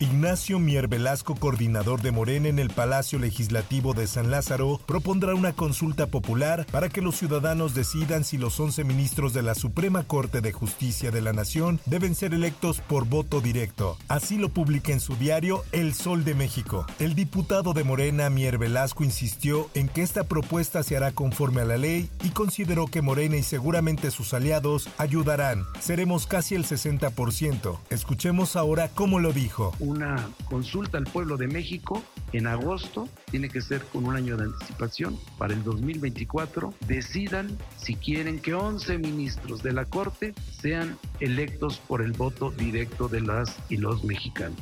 Ignacio Mier Velasco, coordinador de Morena en el Palacio Legislativo de San Lázaro, propondrá una consulta popular para que los ciudadanos decidan si los 11 ministros de la Suprema Corte de Justicia de la Nación deben ser electos por voto directo. Así lo publica en su diario El Sol de México. El diputado de Morena, Mier Velasco, insistió en que esta propuesta se hará conforme a la ley y consideró que Morena y seguramente sus aliados ayudarán. Seremos casi el 60%. Escuchemos ahora cómo lo dijo una consulta al pueblo de México en agosto, tiene que ser con un año de anticipación, para el 2024, decidan si quieren que 11 ministros de la Corte sean electos por el voto directo de las y los mexicanos.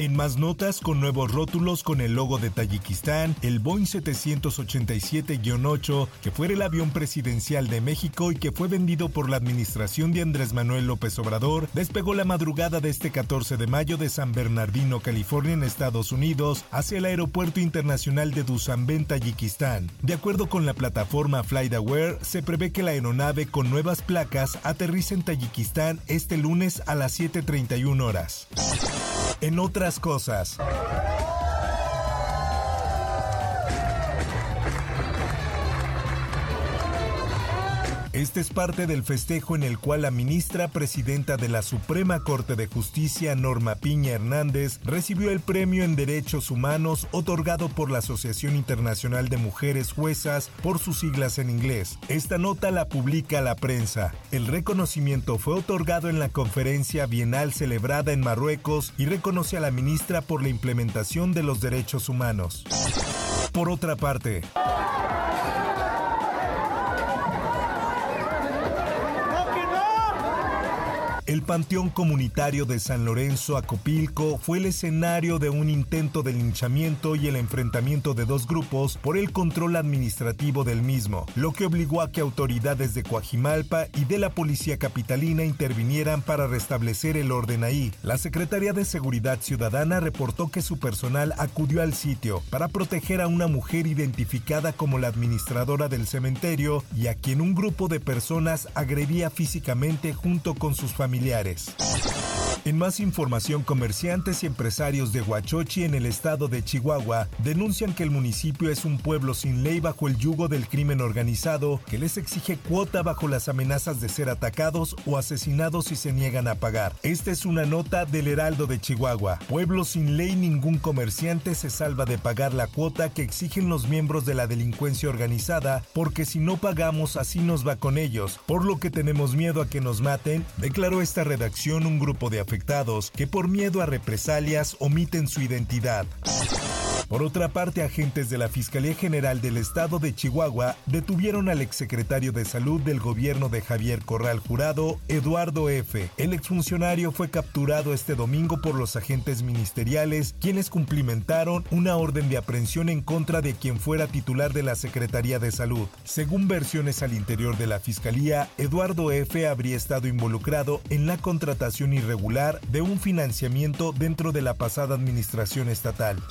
En más notas, con nuevos rótulos con el logo de Tayikistán, el Boeing 787-8, que fue el avión presidencial de México y que fue vendido por la administración de Andrés Manuel López Obrador, despegó la madrugada de este 14 de mayo de San Bernardino, California, en Estados Unidos, hacia el Aeropuerto Internacional de Dushanbe, Tayikistán. De acuerdo con la plataforma FlightAware, se prevé que la aeronave con nuevas placas aterrice en Tayikistán este lunes a las 7.31 horas. En otras cosas. Este es parte del festejo en el cual la ministra presidenta de la Suprema Corte de Justicia, Norma Piña Hernández, recibió el premio en Derechos Humanos otorgado por la Asociación Internacional de Mujeres Juezas por sus siglas en inglés. Esta nota la publica la prensa. El reconocimiento fue otorgado en la conferencia bienal celebrada en Marruecos y reconoce a la ministra por la implementación de los derechos humanos. Por otra parte, El Panteón Comunitario de San Lorenzo Acopilco fue el escenario de un intento de linchamiento y el enfrentamiento de dos grupos por el control administrativo del mismo, lo que obligó a que autoridades de Coajimalpa y de la Policía Capitalina intervinieran para restablecer el orden ahí. La Secretaría de Seguridad Ciudadana reportó que su personal acudió al sitio para proteger a una mujer identificada como la administradora del cementerio y a quien un grupo de personas agredía físicamente junto con sus familiares familiares. En más información, comerciantes y empresarios de Huachochi en el estado de Chihuahua denuncian que el municipio es un pueblo sin ley bajo el yugo del crimen organizado que les exige cuota bajo las amenazas de ser atacados o asesinados si se niegan a pagar. Esta es una nota del Heraldo de Chihuahua. Pueblo sin ley, ningún comerciante se salva de pagar la cuota que exigen los miembros de la delincuencia organizada porque si no pagamos así nos va con ellos, por lo que tenemos miedo a que nos maten, declaró esta redacción un grupo de que por miedo a represalias omiten su identidad. Por otra parte, agentes de la Fiscalía General del Estado de Chihuahua detuvieron al exsecretario de Salud del gobierno de Javier Corral Jurado, Eduardo F. El exfuncionario fue capturado este domingo por los agentes ministeriales, quienes cumplimentaron una orden de aprehensión en contra de quien fuera titular de la Secretaría de Salud. Según versiones al interior de la Fiscalía, Eduardo F. habría estado involucrado en la contratación irregular de un financiamiento dentro de la pasada administración estatal.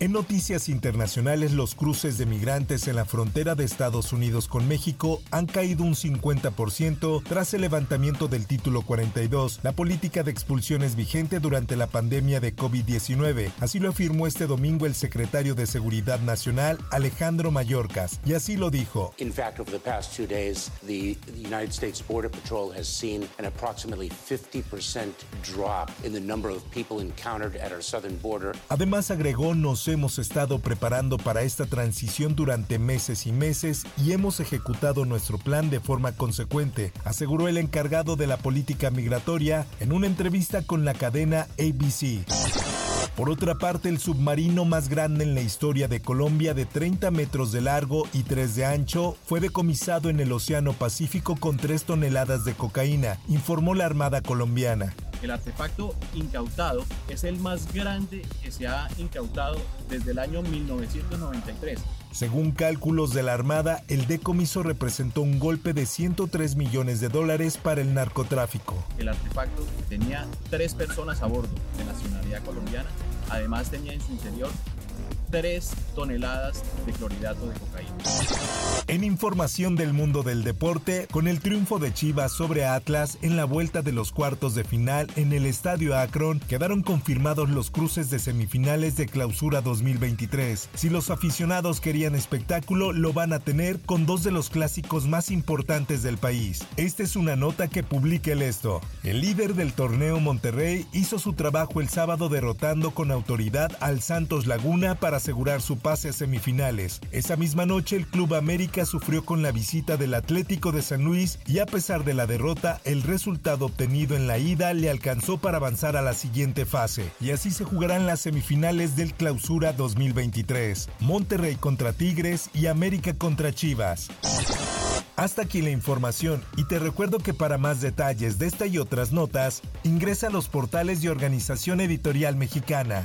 En noticias internacionales, los cruces de migrantes en la frontera de Estados Unidos con México han caído un 50% tras el levantamiento del título 42, la política de expulsiones vigente durante la pandemia de COVID-19. Así lo afirmó este domingo el secretario de Seguridad Nacional, Alejandro Mayorkas, y así lo dijo. In fact, over the past two days, the, United States Border Patrol has seen an approximately 50% drop in the number of people encountered at our southern border. Además agregó, hemos estado preparando para esta transición durante meses y meses y hemos ejecutado nuestro plan de forma consecuente, aseguró el encargado de la política migratoria en una entrevista con la cadena ABC. Por otra parte, el submarino más grande en la historia de Colombia, de 30 metros de largo y 3 de ancho, fue decomisado en el Océano Pacífico con 3 toneladas de cocaína, informó la Armada colombiana. El artefacto incautado es el más grande que se ha incautado desde el año 1993. Según cálculos de la Armada, el decomiso representó un golpe de 103 millones de dólares para el narcotráfico. El artefacto tenía tres personas a bordo de nacionalidad colombiana. Además tenía en su interior 3 toneladas de clorhidrato de cocaína. En información del mundo del deporte, con el triunfo de Chivas sobre Atlas en la vuelta de los cuartos de final en el Estadio Akron, quedaron confirmados los cruces de semifinales de Clausura 2023. Si los aficionados querían espectáculo, lo van a tener con dos de los clásicos más importantes del país. Esta es una nota que publica el esto. El líder del torneo Monterrey hizo su trabajo el sábado derrotando con autoridad al Santos Laguna para asegurar su pase a semifinales. Esa misma noche el Club América sufrió con la visita del Atlético de San Luis y a pesar de la derrota, el resultado obtenido en la ida le alcanzó para avanzar a la siguiente fase. Y así se jugarán las semifinales del Clausura 2023. Monterrey contra Tigres y América contra Chivas. Hasta aquí la información y te recuerdo que para más detalles de esta y otras notas, ingresa a los portales de Organización Editorial Mexicana.